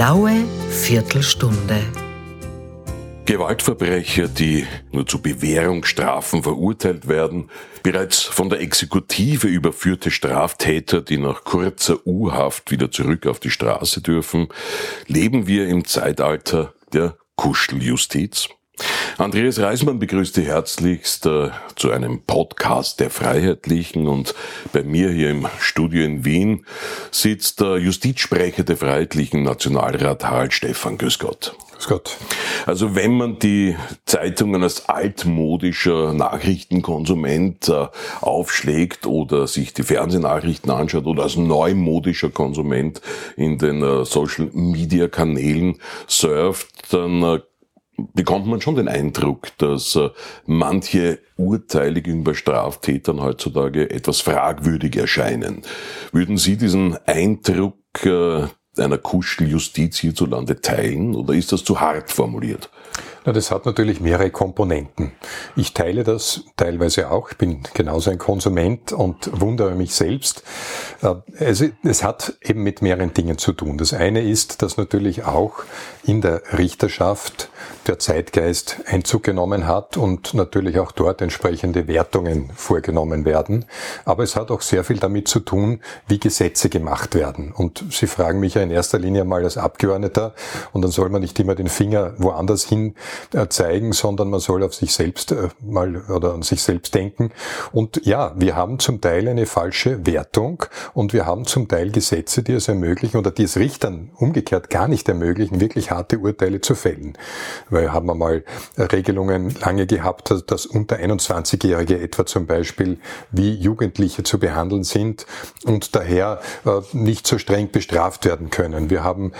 blaue Viertelstunde. Gewaltverbrecher, die nur zu Bewährungsstrafen verurteilt werden, bereits von der Exekutive überführte Straftäter, die nach kurzer U-Haft wieder zurück auf die Straße dürfen, leben wir im Zeitalter der Kuscheljustiz? Andreas Reismann begrüßt Sie herzlichst äh, zu einem Podcast der Freiheitlichen und bei mir hier im Studio in Wien sitzt der Justizsprecher der Freiheitlichen Nationalrat Harald Stefan. Grüß Gott. Grüß Gott. Also wenn man die Zeitungen als altmodischer Nachrichtenkonsument äh, aufschlägt oder sich die Fernsehnachrichten anschaut oder als neumodischer Konsument in den äh, Social Media Kanälen surft, dann äh, bekommt man schon den Eindruck, dass äh, manche Urteile gegenüber Straftätern heutzutage etwas fragwürdig erscheinen. Würden Sie diesen Eindruck äh, einer Kuscheljustiz hierzulande teilen oder ist das zu hart formuliert? Na, das hat natürlich mehrere Komponenten. Ich teile das teilweise auch. Ich bin genauso ein Konsument und wundere mich selbst. Also, es hat eben mit mehreren Dingen zu tun. Das eine ist, dass natürlich auch in der Richterschaft der Zeitgeist Einzug genommen hat und natürlich auch dort entsprechende Wertungen vorgenommen werden. Aber es hat auch sehr viel damit zu tun, wie Gesetze gemacht werden. Und Sie fragen mich ja in erster Linie mal als Abgeordneter und dann soll man nicht immer den Finger woanders hin äh, zeigen, sondern man soll auf sich selbst äh, mal oder an sich selbst denken. Und ja, wir haben zum Teil eine falsche Wertung und wir haben zum Teil Gesetze, die es ermöglichen oder die es Richtern umgekehrt gar nicht ermöglichen, wirklich harte Urteile zu fällen. Weil haben wir mal Regelungen lange gehabt, dass unter 21-Jährige etwa zum Beispiel wie Jugendliche zu behandeln sind und daher äh, nicht so streng bestraft werden können. Wir haben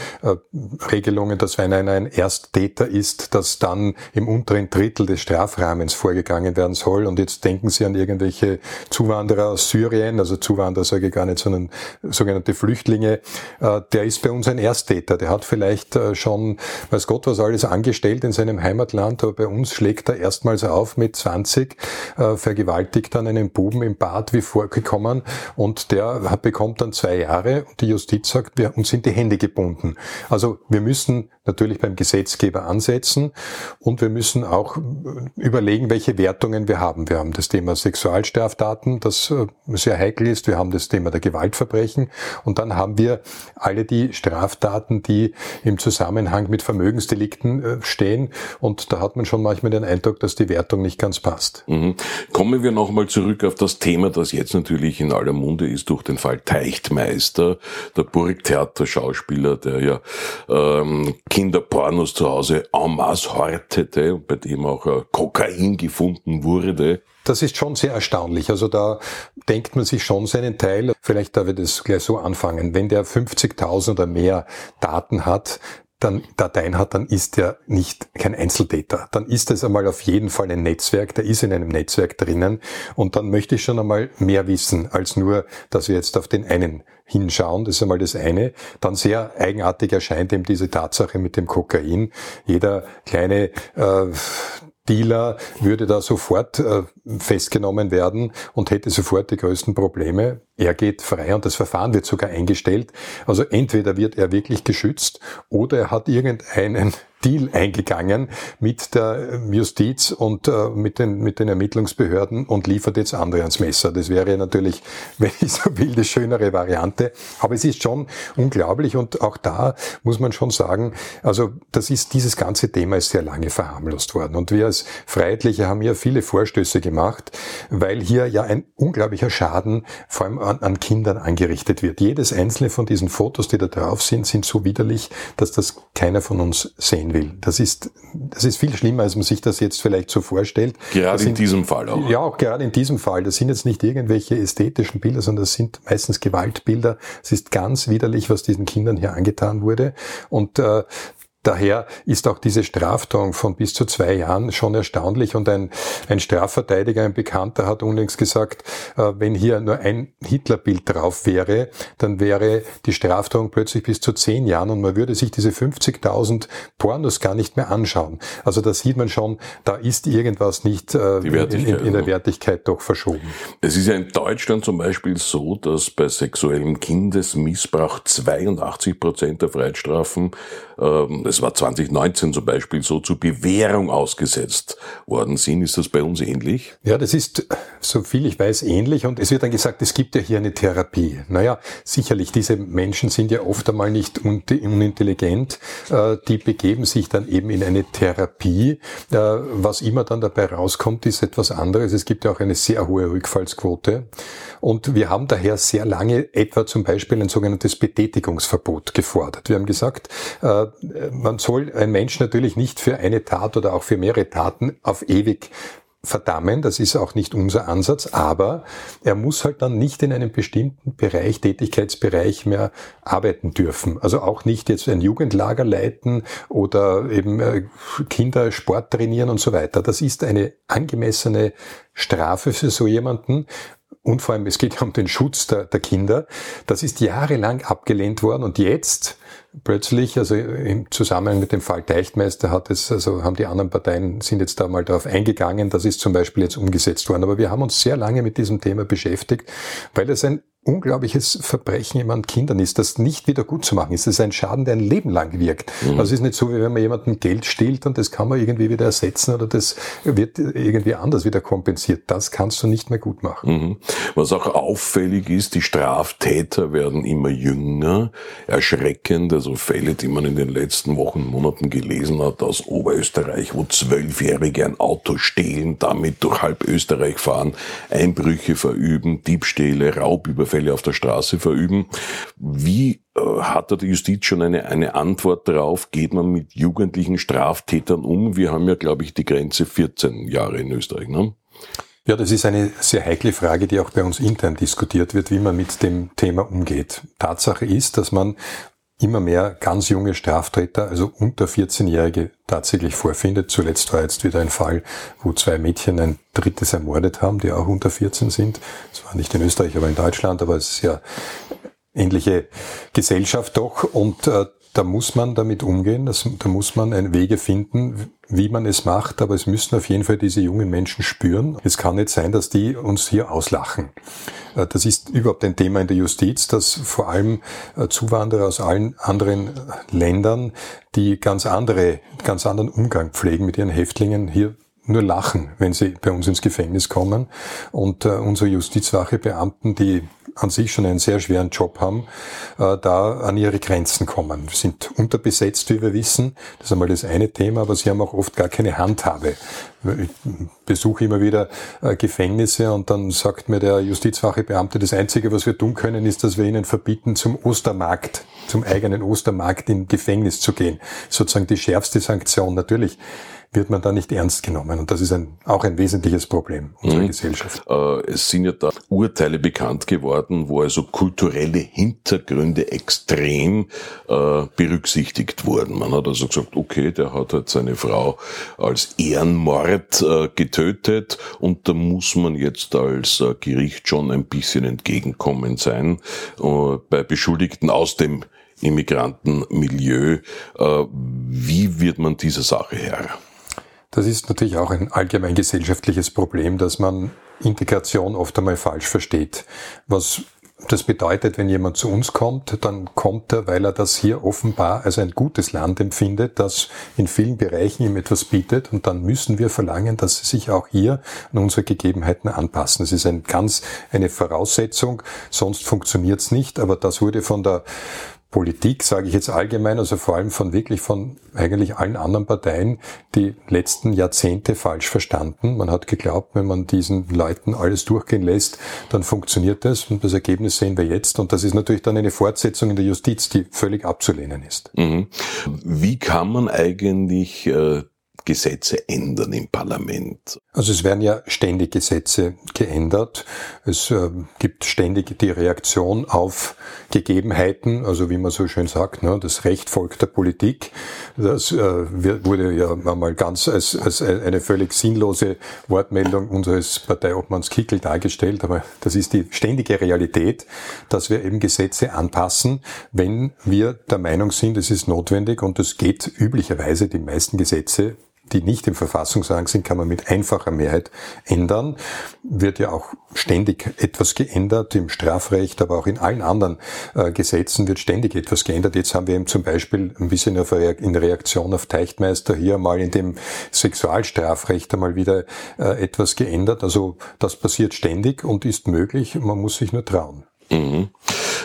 Regelungen, dass wenn einer ein Ersttäter ist, dass dann im unteren Drittel des Strafrahmens vorgegangen werden soll. Und jetzt denken Sie an irgendwelche Zuwanderer aus Syrien, also Zuwanderer sage ich gar nicht, sondern sogenannte Flüchtlinge. Äh, der ist bei uns ein Ersttäter. Der hat vielleicht äh, schon, weiß Gott, was alles angestellt in seinem Heimatland, aber bei uns schlägt er erstmals auf mit 20, äh, vergewaltigt dann einen Buben im Bad wie vorgekommen und der bekommt dann zwei Jahre und die Justiz sagt, wir, uns sind die Hände gebunden. Also wir müssen natürlich beim Gesetzgeber ansetzen und wir müssen auch überlegen, welche Wertungen wir haben. Wir haben das Thema Sexualstraftaten, das äh, sehr heikel ist. Wir haben das Thema der Gewaltverbrechen und dann haben wir alle die Straftaten, die im Zusammenhang mit Vermögensdelikten äh, stehen und da hat man schon manchmal den Eindruck, dass die Wertung nicht ganz passt. Mhm. Kommen wir nochmal zurück auf das Thema, das jetzt natürlich in aller Munde ist durch den Fall Teichtmeister, der Burgtheater-Schauspieler, der ja ähm, Kinderpornos zu Hause en masse hortete und bei dem auch äh, Kokain gefunden wurde. Das ist schon sehr erstaunlich. Also da denkt man sich schon seinen Teil. Vielleicht darf ich das gleich so anfangen. Wenn der 50.000 oder mehr Daten hat, dann Dateien hat, dann ist er nicht kein Einzeltäter. Dann ist es einmal auf jeden Fall ein Netzwerk, der ist in einem Netzwerk drinnen und dann möchte ich schon einmal mehr wissen, als nur, dass wir jetzt auf den einen hinschauen. Das ist einmal das eine. Dann sehr eigenartig erscheint eben diese Tatsache mit dem Kokain. Jeder kleine äh, Dealer würde da sofort äh, festgenommen werden und hätte sofort die größten Probleme. Er geht frei und das Verfahren wird sogar eingestellt. Also entweder wird er wirklich geschützt oder er hat irgendeinen Deal eingegangen mit der Justiz und äh, mit, den, mit den Ermittlungsbehörden und liefert jetzt andere ans Messer. Das wäre natürlich, wenn ich so will, die schönere Variante. Aber es ist schon unglaublich und auch da muss man schon sagen, also das ist, dieses ganze Thema ist sehr lange verharmlost worden. Und wir als Freiheitliche haben ja viele Vorstöße gemacht, weil hier ja ein unglaublicher Schaden vor allem an, an Kindern angerichtet wird. Jedes einzelne von diesen Fotos, die da drauf sind, sind so widerlich, dass das keiner von uns sehen will. Das ist, das ist viel schlimmer, als man sich das jetzt vielleicht so vorstellt. Gerade sind, in diesem Fall auch. Ja, auch gerade in diesem Fall. Das sind jetzt nicht irgendwelche ästhetischen Bilder, sondern das sind meistens Gewaltbilder. Es ist ganz widerlich, was diesen Kindern hier angetan wurde. Und äh, Daher ist auch diese Strafdrohung von bis zu zwei Jahren schon erstaunlich und ein, ein Strafverteidiger, ein Bekannter hat unlängst gesagt, äh, wenn hier nur ein Hitlerbild drauf wäre, dann wäre die Strafdrohung plötzlich bis zu zehn Jahren und man würde sich diese 50.000 Pornos gar nicht mehr anschauen. Also da sieht man schon, da ist irgendwas nicht äh, in, in, in, der Wertigkeit doch verschoben. Es ist ja in Deutschland zum Beispiel so, dass bei sexuellem Kindesmissbrauch 82 Prozent der Freiheitsstrafen ähm, es war 2019 zum Beispiel so, zu Bewährung ausgesetzt worden sind. Ist das bei uns ähnlich? Ja, das ist, so viel ich weiß, ähnlich. Und es wird dann gesagt, es gibt ja hier eine Therapie. Naja, sicherlich, diese Menschen sind ja oft einmal nicht unintelligent. Äh, die begeben sich dann eben in eine Therapie. Äh, was immer dann dabei rauskommt, ist etwas anderes. Es gibt ja auch eine sehr hohe Rückfallsquote. Und wir haben daher sehr lange etwa zum Beispiel ein sogenanntes Betätigungsverbot gefordert. Wir haben gesagt, äh, man soll ein Mensch natürlich nicht für eine Tat oder auch für mehrere Taten auf ewig verdammen, das ist auch nicht unser Ansatz, aber er muss halt dann nicht in einem bestimmten Bereich, Tätigkeitsbereich mehr arbeiten dürfen. Also auch nicht jetzt ein Jugendlager leiten oder eben äh, Kinder Sport trainieren und so weiter. Das ist eine angemessene Strafe für so jemanden und vor allem es geht ja um den Schutz der, der Kinder. Das ist jahrelang abgelehnt worden und jetzt plötzlich, also im Zusammenhang mit dem Fall Teichtmeister hat es, also haben die anderen Parteien sind jetzt da mal darauf eingegangen, das ist zum Beispiel jetzt umgesetzt worden. Aber wir haben uns sehr lange mit diesem Thema beschäftigt, weil es ein unglaubliches Verbrechen jemand Kindern ist, das nicht wieder gut zu machen ist. Das ist ein Schaden, der ein Leben lang wirkt. Mhm. Also es ist nicht so, wie wenn man jemandem Geld stiehlt und das kann man irgendwie wieder ersetzen oder das wird irgendwie anders wieder kompensiert. Das kannst du nicht mehr gut machen. Mhm. Was auch auffällig ist, die Straftäter werden immer jünger. Erschreckend, also Fälle, die man in den letzten Wochen, Monaten gelesen hat aus Oberösterreich, wo Zwölfjährige ein Auto stehlen, damit durch halb Österreich fahren, Einbrüche verüben, Diebstähle, Raubüberfälle Überfälle auf der Straße verüben. Wie äh, hat da die Justiz schon eine, eine Antwort darauf? Geht man mit jugendlichen Straftätern um? Wir haben ja, glaube ich, die Grenze 14 Jahre in Österreich. Ne? Ja, das ist eine sehr heikle Frage, die auch bei uns intern diskutiert wird, wie man mit dem Thema umgeht. Tatsache ist, dass man immer mehr ganz junge Straftäter, also unter 14-Jährige, tatsächlich vorfindet. Zuletzt war jetzt wieder ein Fall, wo zwei Mädchen ein drittes ermordet haben, die auch unter 14 sind. Das war nicht in Österreich, aber in Deutschland, aber es ist ja ähnliche Gesellschaft doch. Und äh, da muss man damit umgehen, das, da muss man Wege finden, wie man es macht, aber es müssen auf jeden Fall diese jungen Menschen spüren. Es kann nicht sein, dass die uns hier auslachen. Äh, das ist überhaupt ein Thema in der Justiz, dass vor allem äh, Zuwanderer aus allen anderen Ländern, die ganz andere, ganz anderen Umgang pflegen mit ihren Häftlingen, hier nur lachen, wenn sie bei uns ins Gefängnis kommen. Und äh, unsere Justizwachebeamten, die an sich schon einen sehr schweren Job haben, äh, da an ihre Grenzen kommen. Wir sind unterbesetzt, wie wir wissen. Das ist einmal das eine Thema, aber sie haben auch oft gar keine Handhabe. Ich besuche immer wieder äh, Gefängnisse und dann sagt mir der Justizwachebeamte, das Einzige, was wir tun können, ist, dass wir ihnen verbieten, zum Ostermarkt, zum eigenen Ostermarkt im Gefängnis zu gehen. Sozusagen die schärfste Sanktion. Natürlich wird man da nicht ernst genommen. Und das ist ein, auch ein wesentliches Problem unserer mhm. Gesellschaft. Äh, es sind ja da Urteile bekannt geworden, wo also kulturelle Hintergründe extrem äh, berücksichtigt wurden. Man hat also gesagt, okay, der hat halt seine Frau als Ehrenmord äh, getötet und da muss man jetzt als äh, Gericht schon ein bisschen entgegenkommen sein äh, bei Beschuldigten aus dem Immigrantenmilieu. Äh, wie wird man dieser Sache Herr? Das ist natürlich auch ein allgemein gesellschaftliches Problem, dass man Integration oft einmal falsch versteht. Was das bedeutet, wenn jemand zu uns kommt, dann kommt er, weil er das hier offenbar als ein gutes Land empfindet, das in vielen Bereichen ihm etwas bietet. Und dann müssen wir verlangen, dass sie sich auch hier an unsere Gegebenheiten anpassen. Das ist ein ganz eine Voraussetzung, sonst funktioniert es nicht. Aber das wurde von der Politik, sage ich jetzt allgemein, also vor allem von wirklich von eigentlich allen anderen Parteien, die letzten Jahrzehnte falsch verstanden. Man hat geglaubt, wenn man diesen Leuten alles durchgehen lässt, dann funktioniert das und das Ergebnis sehen wir jetzt. Und das ist natürlich dann eine Fortsetzung in der Justiz, die völlig abzulehnen ist. Mhm. Wie kann man eigentlich äh Gesetze ändern im Parlament? Also es werden ja ständig Gesetze geändert. Es äh, gibt ständig die Reaktion auf Gegebenheiten, also wie man so schön sagt, ne, das Recht folgt der Politik. Das äh, wurde ja mal ganz als, als eine völlig sinnlose Wortmeldung unseres Parteiobmanns Kickel dargestellt, aber das ist die ständige Realität, dass wir eben Gesetze anpassen, wenn wir der Meinung sind, es ist notwendig und es geht üblicherweise die meisten Gesetze die nicht im Verfassungsrang sind, kann man mit einfacher Mehrheit ändern. Wird ja auch ständig etwas geändert im Strafrecht, aber auch in allen anderen äh, Gesetzen wird ständig etwas geändert. Jetzt haben wir eben zum Beispiel ein bisschen in Reaktion auf Teichtmeister hier mal in dem Sexualstrafrecht einmal wieder äh, etwas geändert. Also das passiert ständig und ist möglich. Man muss sich nur trauen. Mhm.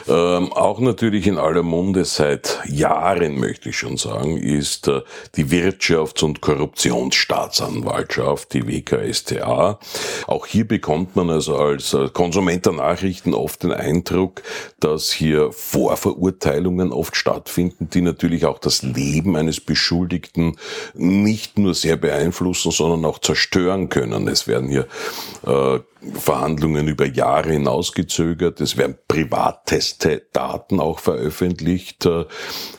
Ähm, auch natürlich in aller Munde seit Jahren, möchte ich schon sagen, ist äh, die Wirtschafts- und Korruptionsstaatsanwaltschaft, die WKSTA. Auch hier bekommt man also als äh, Konsument der Nachrichten oft den Eindruck, dass hier Vorverurteilungen oft stattfinden, die natürlich auch das Leben eines Beschuldigten nicht nur sehr beeinflussen, sondern auch zerstören können. Es werden hier äh, Verhandlungen über Jahre hinausgezögert. Es werden privatteste Daten auch veröffentlicht. Äh,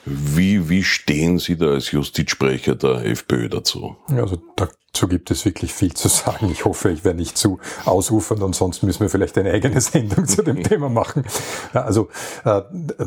wie, wie stehen Sie da als Justizsprecher der FPÖ dazu? Also da Dazu gibt es wirklich viel zu sagen. Ich hoffe, ich werde nicht zu ausufern und sonst müssen wir vielleicht eine eigene Sendung zu dem Thema machen. Also äh,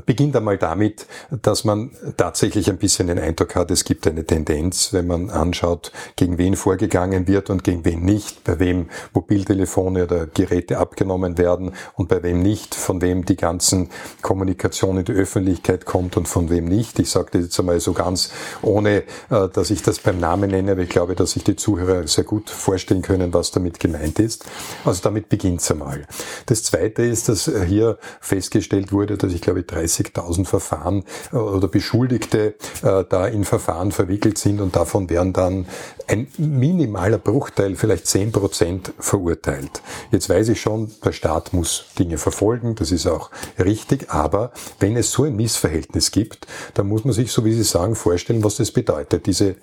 beginnt einmal damit, dass man tatsächlich ein bisschen den Eindruck hat, es gibt eine Tendenz, wenn man anschaut, gegen wen vorgegangen wird und gegen wen nicht, bei wem Mobiltelefone oder Geräte abgenommen werden und bei wem nicht, von wem die ganzen Kommunikation in die Öffentlichkeit kommt und von wem nicht. Ich sage das jetzt einmal so ganz, ohne äh, dass ich das beim Namen nenne, aber ich glaube, dass ich die Zuhörer Zuhörer sehr gut vorstellen können, was damit gemeint ist. Also damit beginnt es einmal. Das Zweite ist, dass hier festgestellt wurde, dass ich glaube 30.000 Verfahren äh, oder Beschuldigte äh, da in Verfahren verwickelt sind und davon werden dann ein minimaler Bruchteil, vielleicht 10 Prozent verurteilt. Jetzt weiß ich schon, der Staat muss Dinge verfolgen, das ist auch richtig, aber wenn es so ein Missverhältnis gibt, dann muss man sich, so wie Sie sagen, vorstellen, was das bedeutet. Diese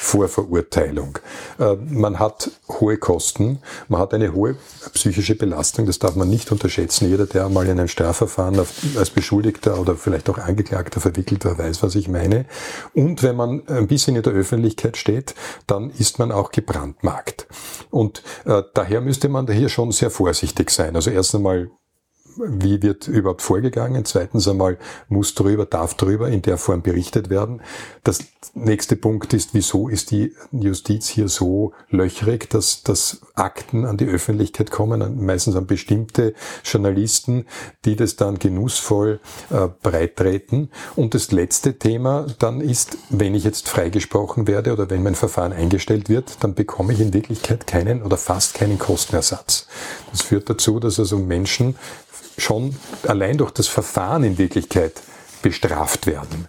Vorverurteilung. Äh, man hat hohe Kosten, man hat eine hohe psychische Belastung, das darf man nicht unterschätzen. Jeder, der mal in ein Strafverfahren als Beschuldigter oder vielleicht auch Angeklagter verwickelt war, weiß, was ich meine. Und wenn man ein bisschen in der Öffentlichkeit steht, dann ist man auch gebrandmarkt. Und äh, daher müsste man hier schon sehr vorsichtig sein. Also erst einmal wie wird überhaupt vorgegangen? Zweitens einmal, muss darüber, darf darüber in der Form berichtet werden. Das nächste Punkt ist, wieso ist die Justiz hier so löchrig, dass, dass Akten an die Öffentlichkeit kommen, meistens an bestimmte Journalisten, die das dann genussvoll äh, breittreten. Und das letzte Thema dann ist, wenn ich jetzt freigesprochen werde oder wenn mein Verfahren eingestellt wird, dann bekomme ich in Wirklichkeit keinen oder fast keinen Kostenersatz. Das führt dazu, dass also Menschen schon allein durch das Verfahren in Wirklichkeit bestraft werden.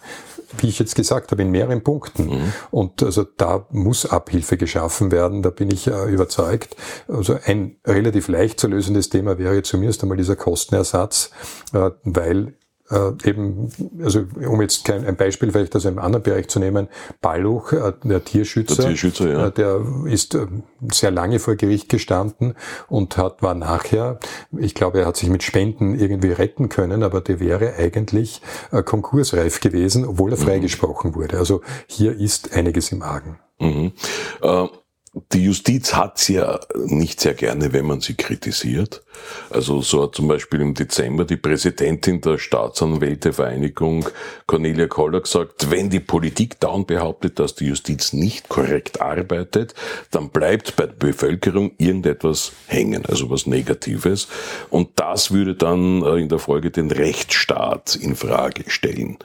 Wie ich jetzt gesagt habe, in mehreren Punkten. Mhm. Und also da muss Abhilfe geschaffen werden, da bin ich äh, überzeugt. Also ein relativ leicht zu lösendes Thema wäre zumindest einmal dieser Kostenersatz, äh, weil äh, eben, also um jetzt kein, ein Beispiel vielleicht aus einem anderen Bereich zu nehmen, Balluch, äh, der Tierschützer, der, Tierschützer, ja. äh, der ist äh, sehr lange vor Gericht gestanden und hat, war nachher, ich glaube, er hat sich mit Spenden irgendwie retten können, aber der wäre eigentlich äh, konkursreif gewesen, obwohl er mhm. freigesprochen wurde. Also hier ist einiges im Argen. Mhm. Äh, die Justiz hat's ja nicht sehr gerne, wenn man sie kritisiert. Also so hat zum Beispiel im Dezember die Präsidentin der Staatsanwältevereinigung Cornelia Koller gesagt, wenn die Politik dauernd behauptet, dass die Justiz nicht korrekt arbeitet, dann bleibt bei der Bevölkerung irgendetwas hängen, also was Negatives. Und das würde dann äh, in der Folge den Rechtsstaat in Frage stellen.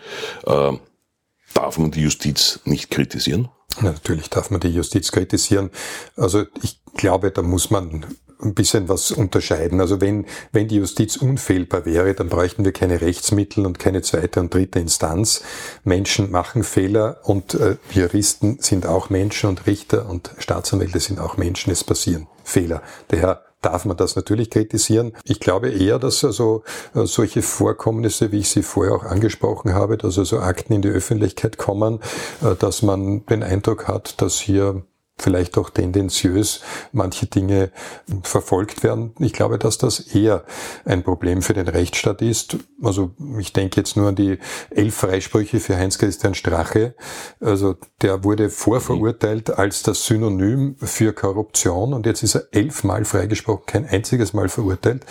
Darf man die Justiz nicht kritisieren? Natürlich darf man die Justiz kritisieren. Also ich glaube, da muss man ein bisschen was unterscheiden. Also wenn, wenn die Justiz unfehlbar wäre, dann bräuchten wir keine Rechtsmittel und keine zweite und dritte Instanz. Menschen machen Fehler und äh, Juristen sind auch Menschen und Richter und Staatsanwälte sind auch Menschen. Es passieren Fehler. Daher darf man das natürlich kritisieren. Ich glaube eher, dass also äh, solche Vorkommnisse, wie ich sie vorher auch angesprochen habe, dass also Akten in die Öffentlichkeit kommen, äh, dass man den Eindruck hat, dass hier vielleicht auch tendenziös manche Dinge verfolgt werden. Ich glaube, dass das eher ein Problem für den Rechtsstaat ist. Also ich denke jetzt nur an die elf Freisprüche für Heinz-Christian Strache. Also der wurde vorverurteilt als das Synonym für Korruption und jetzt ist er elfmal freigesprochen, kein einziges Mal verurteilt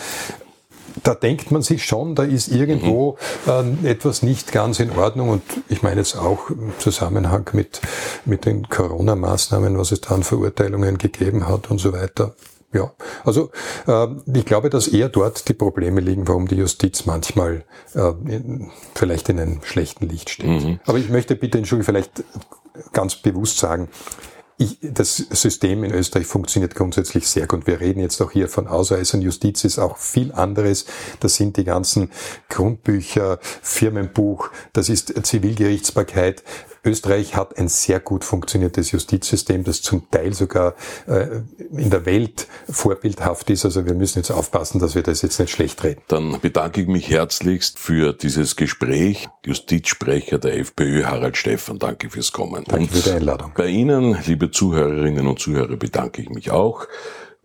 da denkt man sich schon, da ist irgendwo äh, etwas nicht ganz in Ordnung. Und ich meine jetzt auch im Zusammenhang mit, mit den Corona-Maßnahmen, was es da an Verurteilungen gegeben hat und so weiter. Ja, also äh, ich glaube, dass eher dort die Probleme liegen, warum die Justiz manchmal äh, in, vielleicht in einem schlechten Licht steht. Mhm. Aber ich möchte bitte, Entschuldigung, vielleicht ganz bewusst sagen, ich, das System in Österreich funktioniert grundsätzlich sehr gut. Wir reden jetzt auch hier von Ausweisern. Justiz ist auch viel anderes. Das sind die ganzen Grundbücher, Firmenbuch, das ist Zivilgerichtsbarkeit. Österreich hat ein sehr gut funktioniertes Justizsystem, das zum Teil sogar äh, in der Welt vorbildhaft ist. Also wir müssen jetzt aufpassen, dass wir das jetzt nicht schlecht reden. Dann bedanke ich mich herzlichst für dieses Gespräch. Justizsprecher der FPÖ, Harald Stephan, danke fürs Kommen. Danke für die Einladung. Bei Ihnen, liebe Zuhörerinnen und Zuhörer, bedanke ich mich auch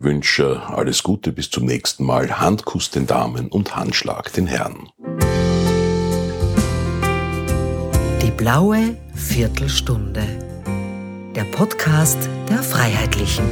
wünsche alles Gute bis zum nächsten Mal. Handkuss den Damen und Handschlag den Herren. Blaue Viertelstunde. Der Podcast der Freiheitlichen.